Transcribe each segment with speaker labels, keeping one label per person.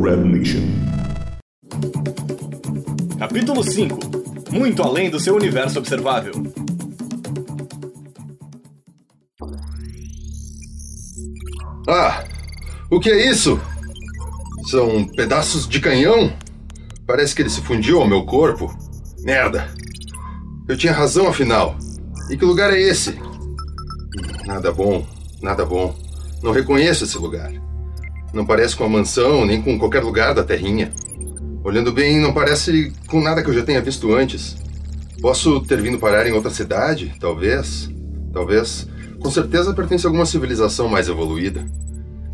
Speaker 1: Red Nation.
Speaker 2: Capítulo 5 Muito além do seu universo observável.
Speaker 3: Ah, o que é isso? São pedaços de canhão? Parece que ele se fundiu ao meu corpo. Merda! Eu tinha razão afinal. E que lugar é esse? Nada bom, nada bom. Não reconheço esse lugar. Não parece com a mansão, nem com qualquer lugar da terrinha. Olhando bem, não parece com nada que eu já tenha visto antes. Posso ter vindo parar em outra cidade? Talvez. Talvez. Com certeza pertence a alguma civilização mais evoluída.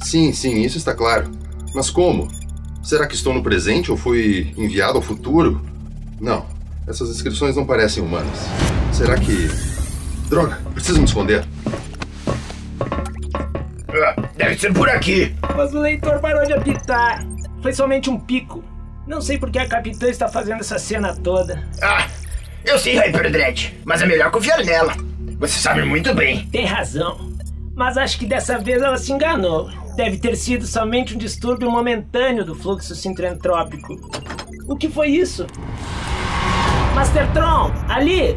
Speaker 3: Sim, sim, isso está claro. Mas como? Será que estou no presente ou fui enviado ao futuro? Não, essas inscrições não parecem humanas. Será que. Droga, preciso me esconder.
Speaker 4: Deve ser por aqui.
Speaker 5: Mas o leitor parou de apitar. Foi somente um pico. Não sei por que a capitã está fazendo essa cena toda.
Speaker 4: Ah, eu sei, Hyperdread, mas é melhor confiar nela. Você sabe muito bem.
Speaker 5: Tem razão. Mas acho que dessa vez ela se enganou. Deve ter sido somente um distúrbio momentâneo do fluxo sintrentrópico. O que foi isso? Master Tron, ali!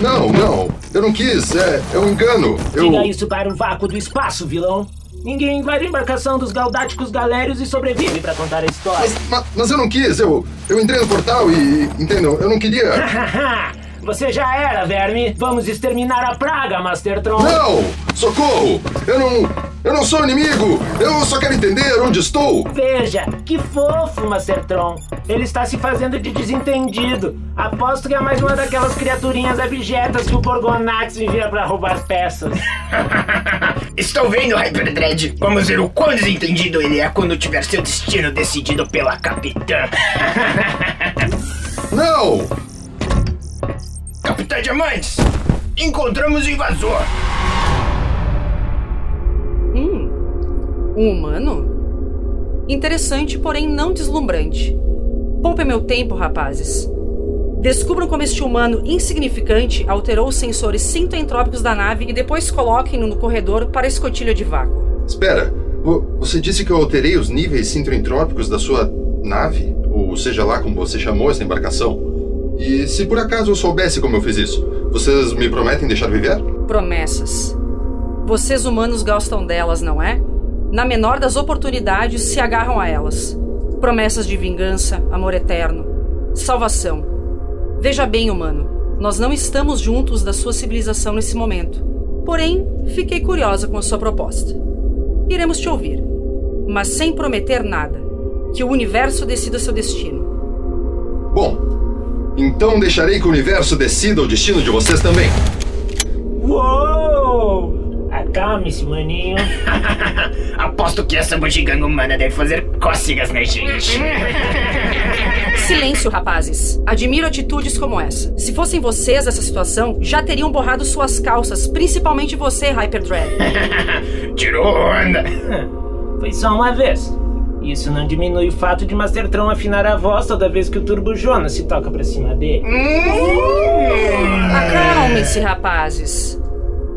Speaker 3: Não, não, eu não quis, é, é um engano. Eu.
Speaker 5: Diga isso para o vácuo do espaço, vilão. Ninguém invade a embarcação dos Galdáticos Galérios e sobrevive para contar a história.
Speaker 3: Mas, ma- mas eu não quis, eu, eu entrei no portal e. Entendam, eu não queria.
Speaker 5: Você já era, verme. Vamos exterminar a praga, Master Tron.
Speaker 3: Não! Socorro! Eu não. Eu não sou inimigo! Eu só quero entender onde estou!
Speaker 5: Veja, que fofo, Master Tron. Ele está se fazendo de desentendido. Aposto que é mais uma daquelas criaturinhas abjetas que o Gorgonax envia para roubar peças.
Speaker 4: Estou vendo, Hyperdread. Vamos ver o quão desentendido ele é quando tiver seu destino decidido pela capitã.
Speaker 3: Não!
Speaker 4: Capitã Diamantes, encontramos o invasor.
Speaker 6: Um humano? Interessante, porém não deslumbrante. Poupem meu tempo, rapazes. Descubram como este humano insignificante alterou os sensores sintoentrópicos da nave e depois coloquem-no no corredor para a escotilha de vácuo.
Speaker 3: Espera, vo- você disse que eu alterei os níveis sintroentrópicos da sua nave? Ou seja lá como você chamou essa embarcação? E se por acaso eu soubesse como eu fiz isso, vocês me prometem deixar viver?
Speaker 6: Promessas. Vocês humanos gostam delas, não é? Na menor das oportunidades, se agarram a elas. Promessas de vingança, amor eterno, salvação. Veja bem, humano, nós não estamos juntos da sua civilização nesse momento. Porém, fiquei curiosa com a sua proposta. Iremos te ouvir, mas sem prometer nada. Que o universo decida seu destino.
Speaker 3: Bom, então deixarei que o universo decida o destino de vocês também.
Speaker 5: Uou! Acalme-se, maninho.
Speaker 4: Aposto que essa bugiganga humana deve fazer cócegas na gente.
Speaker 6: Silêncio, rapazes. Admiro atitudes como essa. Se fossem vocês essa situação, já teriam borrado suas calças, principalmente você, Hyperdread.
Speaker 4: Tirou onda.
Speaker 5: Foi só uma vez. Isso não diminui o fato de Master Tron afinar a voz toda vez que o Turbo Jonas se toca pra cima dele.
Speaker 6: Acalmem-se, rapazes.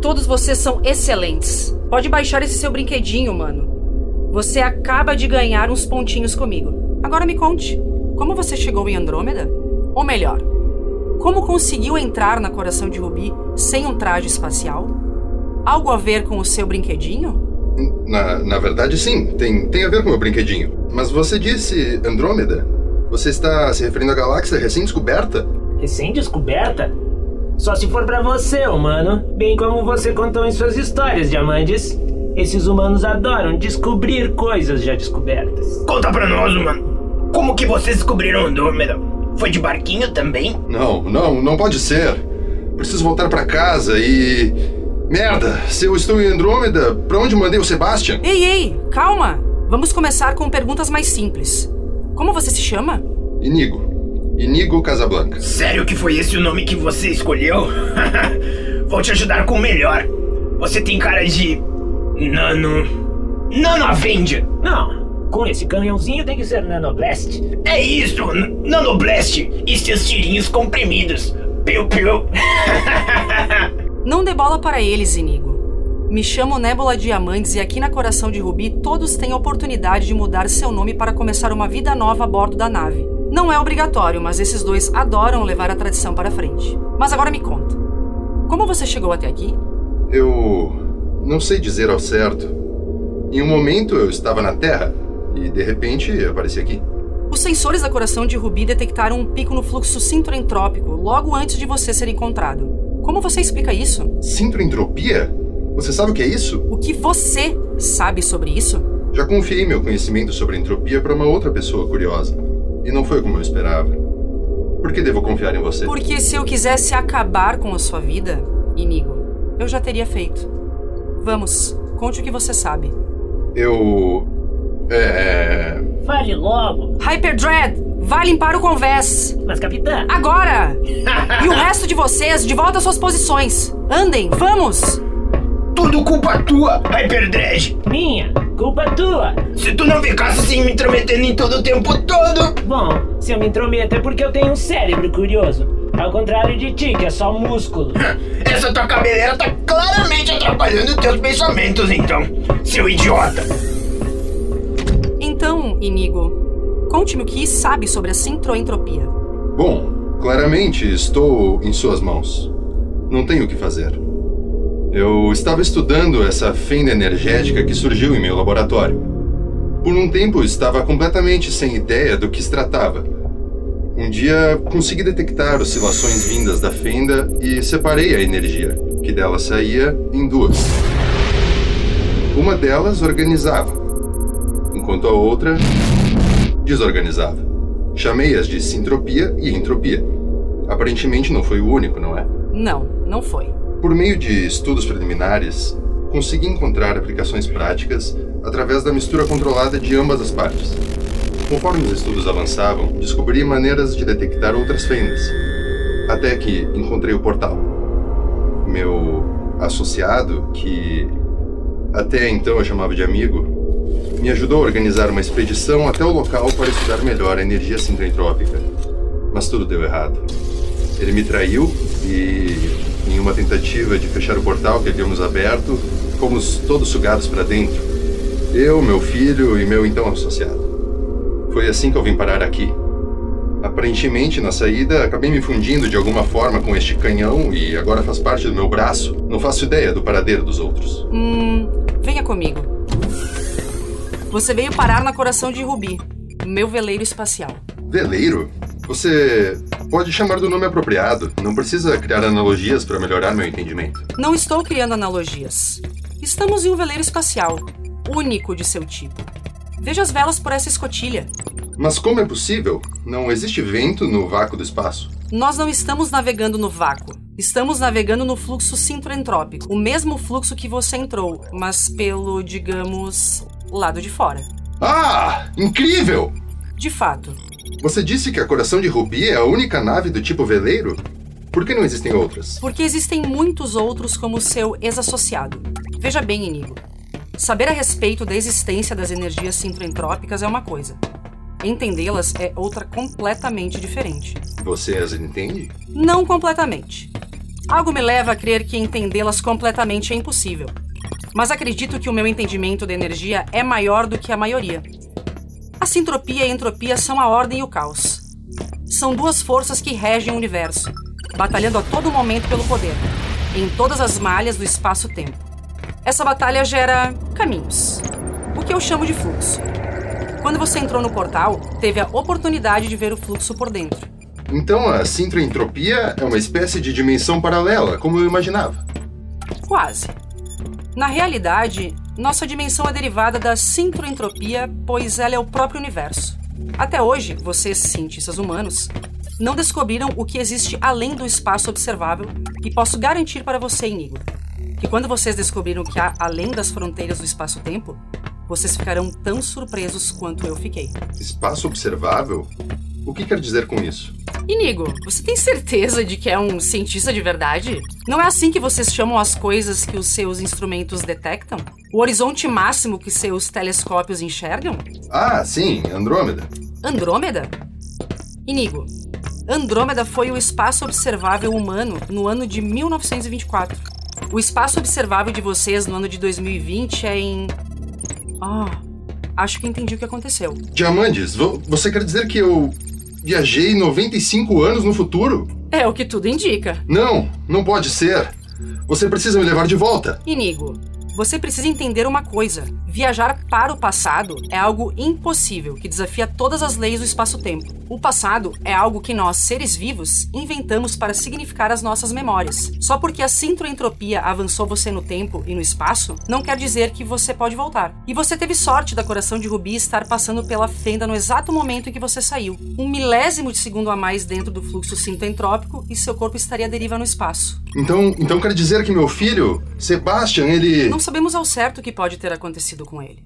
Speaker 6: Todos vocês são excelentes. Pode baixar esse seu brinquedinho, mano. Você acaba de ganhar uns pontinhos comigo. Agora me conte, como você chegou em Andrômeda? Ou melhor, como conseguiu entrar na Coração de Rubi sem um traje espacial? Algo a ver com o seu brinquedinho?
Speaker 3: Na, na verdade, sim, tem, tem a ver com o meu brinquedinho. Mas você disse Andrômeda? Você está se referindo à galáxia recém-descoberta?
Speaker 5: Recém-descoberta? Só se for pra você, humano. Bem como você contou em suas histórias, Diamantes. Esses humanos adoram descobrir coisas já descobertas.
Speaker 4: Conta pra nós, mano. Como que vocês descobriram Andrômeda? Foi de barquinho também?
Speaker 3: Não, não, não pode ser. Preciso voltar pra casa e. Merda, se eu estou em Andrômeda, pra onde mandei o Sebastian?
Speaker 6: Ei, ei, calma! Vamos começar com perguntas mais simples. Como você se chama?
Speaker 3: Inigo. Inigo Casablanca.
Speaker 4: Sério que foi esse o nome que você escolheu? Vou te ajudar com o melhor. Você tem cara de. Nano. Nano Avenger!
Speaker 5: Não, com esse canhãozinho tem que ser Nanoblast.
Speaker 4: É isso! Nanoblast! E seus tirinhos comprimidos! Piu piu!
Speaker 6: Não dê bola para eles, Inigo. Me chamo Nébula Diamantes e aqui na Coração de Rubi todos têm a oportunidade de mudar seu nome para começar uma vida nova a bordo da nave. Não é obrigatório, mas esses dois adoram levar a tradição para frente. Mas agora me conta. Como você chegou até aqui?
Speaker 3: Eu não sei dizer ao certo. Em um momento eu estava na Terra e de repente apareci aqui.
Speaker 6: Os sensores da Coração de Rubi detectaram um pico no fluxo sintoentrópico logo antes de você ser encontrado. Como você explica isso?
Speaker 3: Sintoentropia? Você sabe o que é isso?
Speaker 6: O que você sabe sobre isso?
Speaker 3: Já confiei meu conhecimento sobre entropia para uma outra pessoa curiosa. E não foi como eu esperava. Por que devo confiar em você?
Speaker 6: Porque se eu quisesse acabar com a sua vida, Inigo, eu já teria feito. Vamos, conte o que você sabe.
Speaker 3: Eu. É.
Speaker 5: Fale logo.
Speaker 6: Hyperdread, vá limpar o convés.
Speaker 5: Mas, capitã.
Speaker 6: Agora! e o resto de vocês, de volta às suas posições. Andem, vamos!
Speaker 4: Tudo culpa tua, Hyperdredge.
Speaker 5: Minha, culpa tua.
Speaker 4: Se tu não ficasse assim me intrometendo em todo o tempo todo.
Speaker 5: Bom, se eu me intrometo é porque eu tenho um cérebro curioso. Ao contrário de ti, que é só músculo.
Speaker 4: Essa tua cabeleira tá claramente atrapalhando teus pensamentos, então, seu idiota.
Speaker 6: Então, Inigo, conte-me o que sabe sobre a sintroentropia.
Speaker 3: Bom, claramente estou em suas mãos. Não tenho o que fazer. Eu estava estudando essa fenda energética que surgiu em meu laboratório. Por um tempo estava completamente sem ideia do que se tratava. Um dia consegui detectar oscilações vindas da fenda e separei a energia, que dela saía, em duas. Uma delas organizava, enquanto a outra desorganizava. Chamei-as de sintropia e entropia. Aparentemente não foi o único, não é?
Speaker 6: Não, não foi.
Speaker 3: Por meio de estudos preliminares, consegui encontrar aplicações práticas através da mistura controlada de ambas as partes. Conforme os estudos avançavam, descobri maneiras de detectar outras fendas, até que encontrei o portal. Meu associado, que até então eu chamava de amigo, me ajudou a organizar uma expedição até o local para estudar melhor a energia sintoentrópica. Mas tudo deu errado. Ele me traiu e, em uma tentativa de fechar o portal que havíamos aberto, fomos todos sugados para dentro. Eu, meu filho e meu então associado. Foi assim que eu vim parar aqui. Aparentemente, na saída, acabei me fundindo de alguma forma com este canhão e agora faz parte do meu braço. Não faço ideia do paradeiro dos outros.
Speaker 6: Hum, venha comigo. Você veio parar na Coração de Rubi, meu veleiro espacial.
Speaker 3: Veleiro? Você pode chamar do nome apropriado. Não precisa criar analogias para melhorar meu entendimento.
Speaker 6: Não estou criando analogias. Estamos em um veleiro espacial, único de seu tipo. Veja as velas por essa escotilha.
Speaker 3: Mas como é possível? Não existe vento no vácuo do espaço.
Speaker 6: Nós não estamos navegando no vácuo. Estamos navegando no fluxo sintoentrópico, o mesmo fluxo que você entrou, mas pelo, digamos, lado de fora.
Speaker 3: Ah! Incrível!
Speaker 6: De fato.
Speaker 3: Você disse que a Coração de Rubi é a única nave do tipo veleiro? Por que não existem outras?
Speaker 6: Porque existem muitos outros como seu ex-associado. Veja bem, Inigo. Saber a respeito da existência das energias sintoentrópicas é uma coisa. Entendê-las é outra completamente diferente.
Speaker 3: Você as entende?
Speaker 6: Não completamente. Algo me leva a crer que entendê-las completamente é impossível. Mas acredito que o meu entendimento da energia é maior do que a maioria. Sintropia e entropia são a ordem e o caos. São duas forças que regem o universo, batalhando a todo momento pelo poder, em todas as malhas do espaço-tempo. Essa batalha gera caminhos, o que eu chamo de fluxo. Quando você entrou no portal, teve a oportunidade de ver o fluxo por dentro.
Speaker 3: Então a sintroentropia é uma espécie de dimensão paralela, como eu imaginava.
Speaker 6: Quase. Na realidade, nossa dimensão é derivada da sintroentropia, pois ela é o próprio universo. Até hoje, vocês, cientistas humanos, não descobriram o que existe além do espaço observável e posso garantir para você, Inigo, que quando vocês descobriram o que há além das fronteiras do espaço-tempo, vocês ficarão tão surpresos quanto eu fiquei.
Speaker 3: Espaço observável? O que quer dizer com isso?
Speaker 6: Inigo, você tem certeza de que é um cientista de verdade? Não é assim que vocês chamam as coisas que os seus instrumentos detectam? O horizonte máximo que seus telescópios enxergam?
Speaker 3: Ah, sim, Andrômeda.
Speaker 6: Andrômeda? Inigo, Andrômeda foi o espaço observável humano no ano de 1924. O espaço observável de vocês no ano de 2020 é em. Ah, acho que entendi o que aconteceu.
Speaker 3: Diamantes, vo- você quer dizer que eu viajei 95 anos no futuro?
Speaker 6: É o que tudo indica.
Speaker 3: Não, não pode ser. Você precisa me levar de volta.
Speaker 6: Inigo, você precisa entender uma coisa: viajar para o passado é algo impossível que desafia todas as leis do espaço-tempo. O passado é algo que nós, seres vivos, inventamos para significar as nossas memórias. Só porque a sintroentropia avançou você no tempo e no espaço, não quer dizer que você pode voltar. E você teve sorte da coração de Rubi estar passando pela fenda no exato momento em que você saiu. Um milésimo de segundo a mais dentro do fluxo sintoentrópico e seu corpo estaria à deriva no espaço.
Speaker 3: Então, então quer dizer que meu filho, Sebastian, ele.
Speaker 6: Não sabemos ao certo o que pode ter acontecido com ele.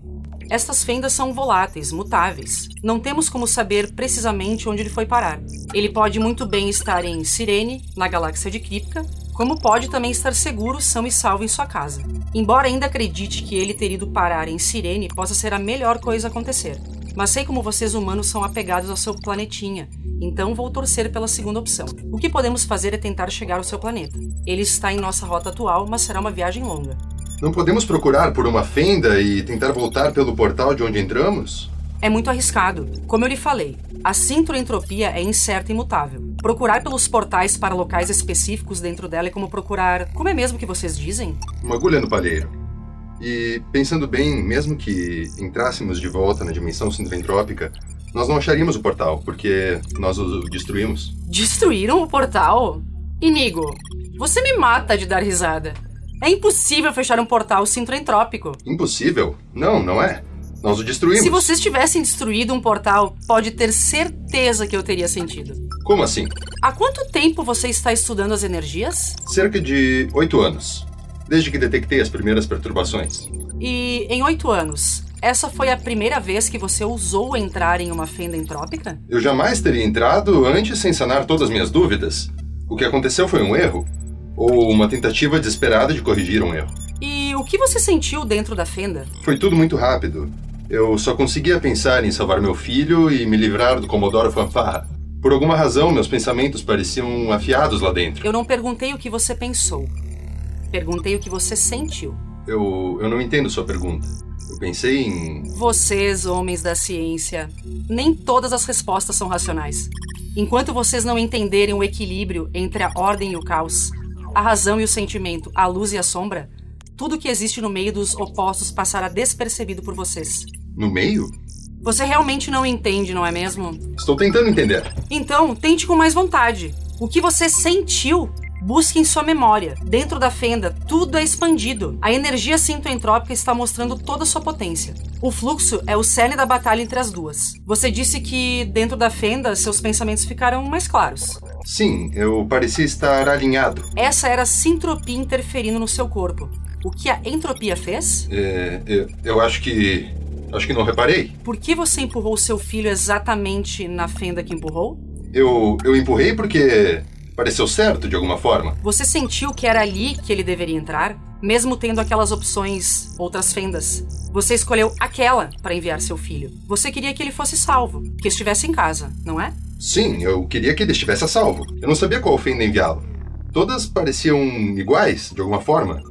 Speaker 6: Estas fendas são voláteis, mutáveis. Não temos como saber precisamente onde ele foi parar. Ele pode muito bem estar em Sirene, na galáxia de Kripka, como pode também estar seguro, são e salvo em sua casa. Embora ainda acredite que ele ter ido parar em Sirene possa ser a melhor coisa a acontecer. Mas sei como vocês humanos são apegados ao seu planetinha, então vou torcer pela segunda opção. O que podemos fazer é tentar chegar ao seu planeta. Ele está em nossa rota atual, mas será uma viagem longa.
Speaker 3: Não podemos procurar por uma fenda e tentar voltar pelo portal de onde entramos?
Speaker 6: É muito arriscado. Como eu lhe falei, a sintroentropia é incerta e imutável. Procurar pelos portais para locais específicos dentro dela é como procurar. Como é mesmo que vocês dizem?
Speaker 3: Uma agulha no palheiro. E, pensando bem, mesmo que entrássemos de volta na dimensão sintroentrópica, nós não acharíamos o portal, porque nós o destruímos.
Speaker 6: Destruíram o portal? Inigo, você me mata de dar risada. É impossível fechar um portal sintroentrópico.
Speaker 3: Impossível? Não, não é. Nós o destruímos.
Speaker 6: Se vocês tivessem destruído um portal, pode ter certeza que eu teria sentido.
Speaker 3: Como assim?
Speaker 6: Há quanto tempo você está estudando as energias?
Speaker 3: Cerca de oito anos. Desde que detectei as primeiras perturbações.
Speaker 6: E em oito anos, essa foi a primeira vez que você ousou entrar em uma fenda entrópica?
Speaker 3: Eu jamais teria entrado antes sem sanar todas as minhas dúvidas. O que aconteceu foi um erro? Ou uma tentativa desesperada de corrigir um erro?
Speaker 6: E o que você sentiu dentro da fenda?
Speaker 3: Foi tudo muito rápido. Eu só conseguia pensar em salvar meu filho e me livrar do Comodoro Fanfarra. Por alguma razão, meus pensamentos pareciam afiados lá dentro.
Speaker 6: Eu não perguntei o que você pensou. Perguntei o que você sentiu.
Speaker 3: Eu, eu não entendo sua pergunta. Eu pensei em.
Speaker 6: Vocês, homens da ciência, nem todas as respostas são racionais. Enquanto vocês não entenderem o equilíbrio entre a ordem e o caos, a razão e o sentimento, a luz e a sombra, tudo que existe no meio dos opostos passará despercebido por vocês.
Speaker 3: No meio?
Speaker 6: Você realmente não entende, não é mesmo?
Speaker 3: Estou tentando entender.
Speaker 6: Então, tente com mais vontade. O que você sentiu, busque em sua memória. Dentro da fenda, tudo é expandido. A energia sintoentrópica está mostrando toda a sua potência. O fluxo é o cerne da batalha entre as duas. Você disse que dentro da fenda seus pensamentos ficaram mais claros.
Speaker 3: Sim, eu parecia estar alinhado.
Speaker 6: Essa era a sintropia interferindo no seu corpo. O que a entropia fez?
Speaker 3: É, eu, eu acho que. Acho que não reparei.
Speaker 6: Por que você empurrou seu filho exatamente na fenda que empurrou?
Speaker 3: Eu, eu empurrei porque pareceu certo de alguma forma.
Speaker 6: Você sentiu que era ali que ele deveria entrar? Mesmo tendo aquelas opções, outras fendas. Você escolheu aquela para enviar seu filho. Você queria que ele fosse salvo, que estivesse em casa, não é?
Speaker 3: Sim, eu queria que ele estivesse a salvo. Eu não sabia qual fenda enviá-lo. Todas pareciam iguais, de alguma forma.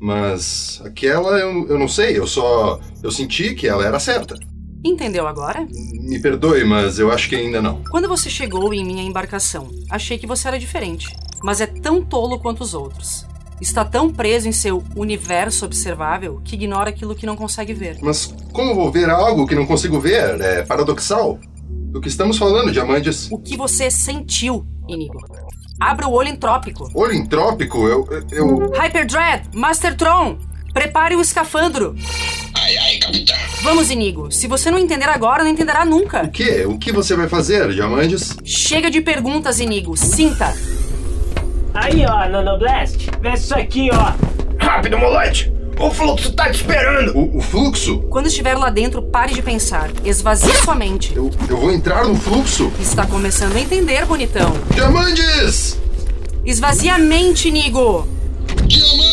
Speaker 3: Mas aquela eu, eu não sei, eu só. Eu senti que ela era certa.
Speaker 6: Entendeu agora?
Speaker 3: Me perdoe, mas eu acho que ainda não.
Speaker 6: Quando você chegou em minha embarcação, achei que você era diferente, mas é tão tolo quanto os outros. Está tão preso em seu universo observável que ignora aquilo que não consegue ver.
Speaker 3: Mas como vou ver algo que não consigo ver? É paradoxal. Do que estamos falando, Diamantes?
Speaker 6: O que você sentiu, Inigo? Abra o olho entrópico.
Speaker 3: Olho entrópico? Eu. eu.
Speaker 6: Hyperdread, Master Tron, prepare o escafandro.
Speaker 1: Ai, ai.
Speaker 6: Vamos, Inigo. Se você não entender agora, não entenderá nunca.
Speaker 3: O que? O que você vai fazer, Diamantes?
Speaker 6: Chega de perguntas, Inigo. Sinta.
Speaker 5: Aí, ó, Nanoblast. Vê isso aqui, ó.
Speaker 4: Rápido, moleque! O fluxo tá te esperando!
Speaker 3: O, o fluxo?
Speaker 6: Quando estiver lá dentro, pare de pensar. Esvazie sua mente.
Speaker 3: Eu, eu vou entrar no fluxo?
Speaker 6: Está começando a entender, bonitão.
Speaker 3: Diamantes!
Speaker 6: Esvazie a mente, Nigo.
Speaker 1: Diamantes!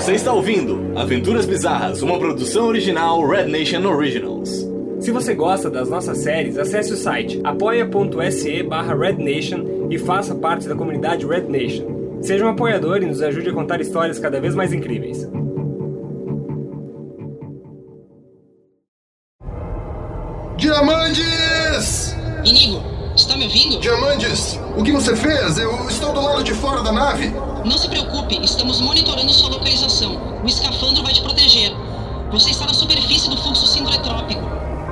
Speaker 2: Você está ouvindo Aventuras Bizarras, uma produção original Red Nation Originals.
Speaker 7: Se você gosta das nossas séries, acesse o site apoia.se barra rednation e faça parte da comunidade Red Nation. Seja um apoiador e nos ajude a contar histórias cada vez mais incríveis.
Speaker 3: Diamantes!
Speaker 8: Inigo, ouvindo?
Speaker 3: Diamantes, o que você fez? Eu estou do lado de fora da nave.
Speaker 8: Não se preocupe, estamos monitorando sua localização. O escafandro vai te proteger. Você está na superfície do fluxo sintretrópico.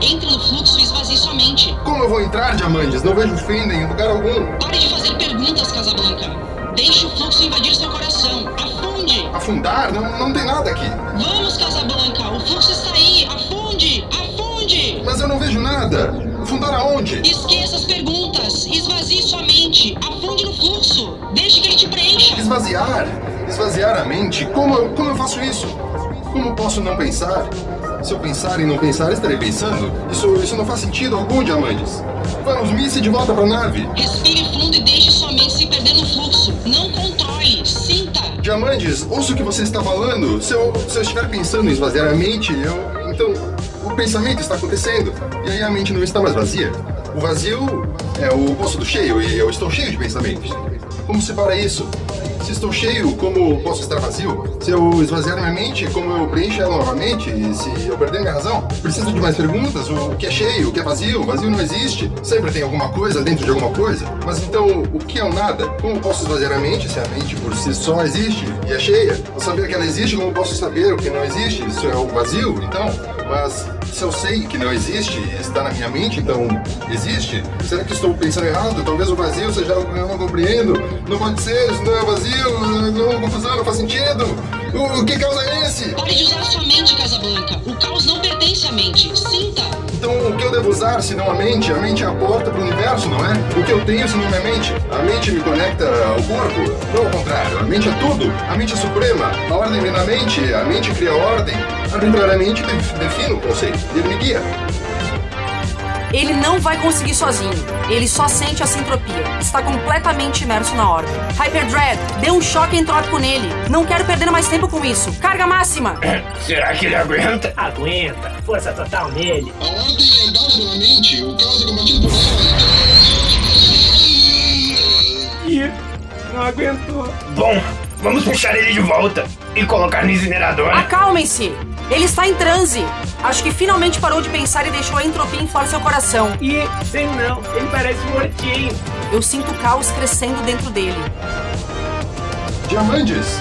Speaker 8: Entre no fluxo e esvazie sua mente.
Speaker 3: Como eu vou entrar, Diamantes? Não vejo fenda em lugar algum.
Speaker 8: Pare de fazer perguntas, Casablanca. Deixe o fluxo invadir seu coração. Afunde!
Speaker 3: Afundar? Não, não tem nada aqui.
Speaker 8: Vamos, Casablanca! O fluxo está aí! Afunde! Afunde!
Speaker 3: Mas eu não vejo nada. Afundar aonde?
Speaker 8: Esqueça as perguntas! Esvazie sua mente! Afunde no fluxo! Deixe que ele te preencha!
Speaker 3: Esvaziar? Esvaziar a mente? Como eu, como eu faço isso? Como posso não pensar? Se eu pensar em não pensar, estarei pensando? Isso, isso não faz sentido algum, Diamantes. Vamos, Missy, de volta pra nave.
Speaker 8: Respire fundo e deixe sua mente se perder no fluxo. Não controle, sinta.
Speaker 3: Diamantes, ouça o que você está falando. Se eu, se eu estiver pensando em esvaziar a mente, eu. Então, pensamento está acontecendo. E aí a mente não está mais vazia. O vazio é o oposto do cheio, e eu estou cheio de pensamentos. Como se para isso? Se estou cheio, como posso estar vazio? Se eu esvaziar minha mente, como eu preencho ela novamente? E se eu perder minha razão? Preciso de mais perguntas? O que é cheio? O que é vazio? Vazio não existe. Sempre tem alguma coisa dentro de alguma coisa. Mas então, o que é o nada? Como posso esvaziar a mente se a mente por si só existe e é cheia? Ao saber que ela existe, como posso saber o que não existe? Isso é o vazio, então? Mas se eu sei que não existe está na minha mente, então existe? Será que estou pensando errado? Talvez o vazio seja algo que eu não compreendo. Não pode ser, isso não é vazio, não é confusão, não faz sentido. O, o que causa é esse?
Speaker 8: Pare de usar sua mente, Casablanca. O caos não pertence à mente. Sinta.
Speaker 3: Então o que eu devo usar se não a mente? A mente é a porta para o universo, não é? O que eu tenho se não minha mente? A mente me conecta ao corpo? Não ao contrário, a mente é tudo. A mente é suprema. A ordem vem da mente, a mente cria a ordem. Arbitrariamente defino o conceito ele me guia.
Speaker 6: Ele não vai conseguir sozinho. Ele só sente a sintropia. Está completamente imerso na ordem. Hyperdread, dê um choque entrópico nele. Não quero perder mais tempo com isso. Carga máxima!
Speaker 4: Será que ele aguenta?
Speaker 5: Aguenta. Força total nele.
Speaker 1: A ordem é dada pela mente, o caos é combatido por ela.
Speaker 5: Ih, não aguentou.
Speaker 4: Bom, vamos puxar ele de volta e colocar no incinerador.
Speaker 6: Acalmem-se! Ele está em transe. Acho que finalmente parou de pensar e deixou a entropia inflar seu coração.
Speaker 5: Ih, sei não. Ele parece mortinho.
Speaker 6: Eu sinto o caos crescendo dentro dele.
Speaker 3: Diamantes,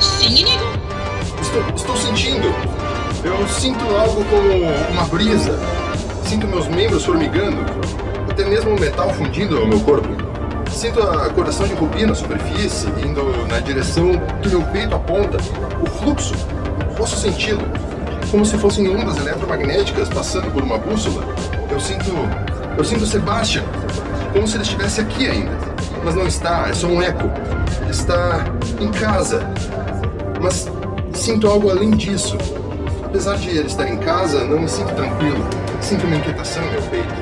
Speaker 8: Sim, Inigo?
Speaker 3: estou, estou sentindo. Eu sinto algo como uma brisa. Sinto meus membros formigando. Até mesmo o metal fundindo ao meu corpo. Sinto a coração de rubi na superfície, indo na direção que meu peito aponta. O fluxo. Posso senti-lo. Como se fossem ondas eletromagnéticas passando por uma bússola. Eu sinto. Eu sinto Sebastian. Como se ele estivesse aqui ainda. Mas não está, é só um eco. Está em casa. Mas sinto algo além disso. Apesar de ele estar em casa, não me sinto tranquilo. Sinto uma inquietação em meu peito.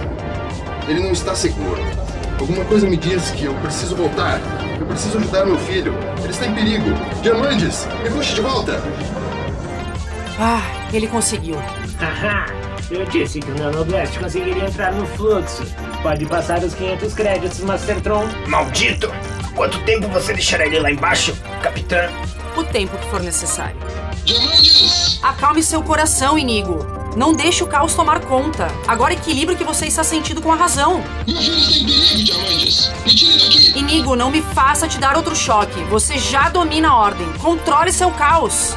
Speaker 3: Ele não está seguro. Alguma coisa me diz que eu preciso voltar. Eu preciso ajudar meu filho. Ele está em perigo. Diamantes, me puxe de volta.
Speaker 6: Ah, ele conseguiu.
Speaker 5: Haha, eu disse que o Nanoblast conseguiria entrar no fluxo. Pode passar os 500 créditos, Mastertron.
Speaker 4: Maldito! Quanto tempo você deixará ele lá embaixo, capitã?
Speaker 6: O tempo que for necessário.
Speaker 1: Diamantes!
Speaker 6: Acalme seu coração, Inigo. Não deixe o caos tomar conta. Agora equilibre o que você está sentindo com a razão.
Speaker 1: Meu filho está em perigo, Diamantes! Me tire daqui!
Speaker 6: Inigo, não me faça te dar outro choque. Você já domina a ordem. Controle seu caos.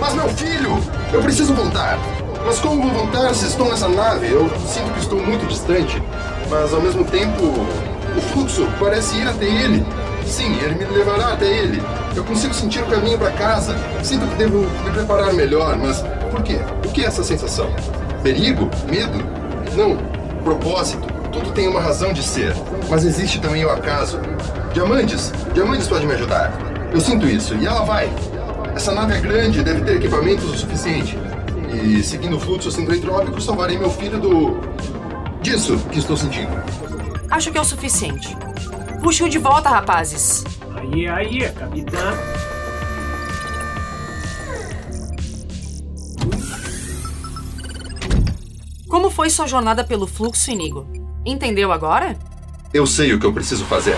Speaker 3: Mas meu filho! Eu preciso voltar! Mas como vou voltar se estou nessa nave? Eu sinto que estou muito distante. Mas ao mesmo tempo, o fluxo parece ir até ele. Sim, ele me levará até ele. Eu consigo sentir o caminho para casa. Sinto que devo me preparar melhor, mas por quê? O que é essa sensação? Perigo? Medo? Não. Propósito. Tudo tem uma razão de ser. Mas existe também o acaso. Diamantes! Diamantes pode me ajudar. Eu sinto isso. E ela vai. Essa nave é grande, deve ter equipamentos o suficiente. E seguindo o fluxo centroentrópico, salvarei meu filho do. disso que estou sentindo.
Speaker 6: Acho que é o suficiente. Puxe-o de volta, rapazes.
Speaker 5: Aí, aí, capitã.
Speaker 6: Como foi sua jornada pelo fluxo, Inigo? Entendeu agora?
Speaker 3: Eu sei o que eu preciso fazer.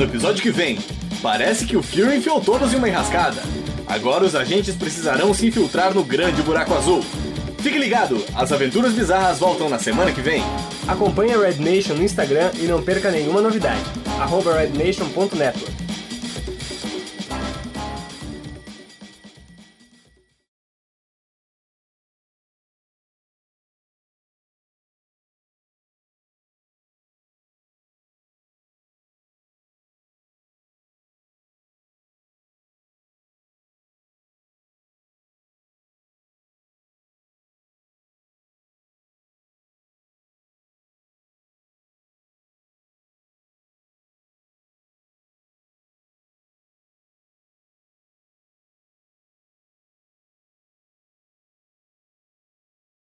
Speaker 2: No episódio que vem, parece que o Fury enfiou todos em uma enrascada. Agora os agentes precisarão se infiltrar no grande buraco azul. Fique ligado, as aventuras bizarras voltam na semana que vem.
Speaker 7: Acompanhe a Red Nation no Instagram e não perca nenhuma novidade. rednation.network.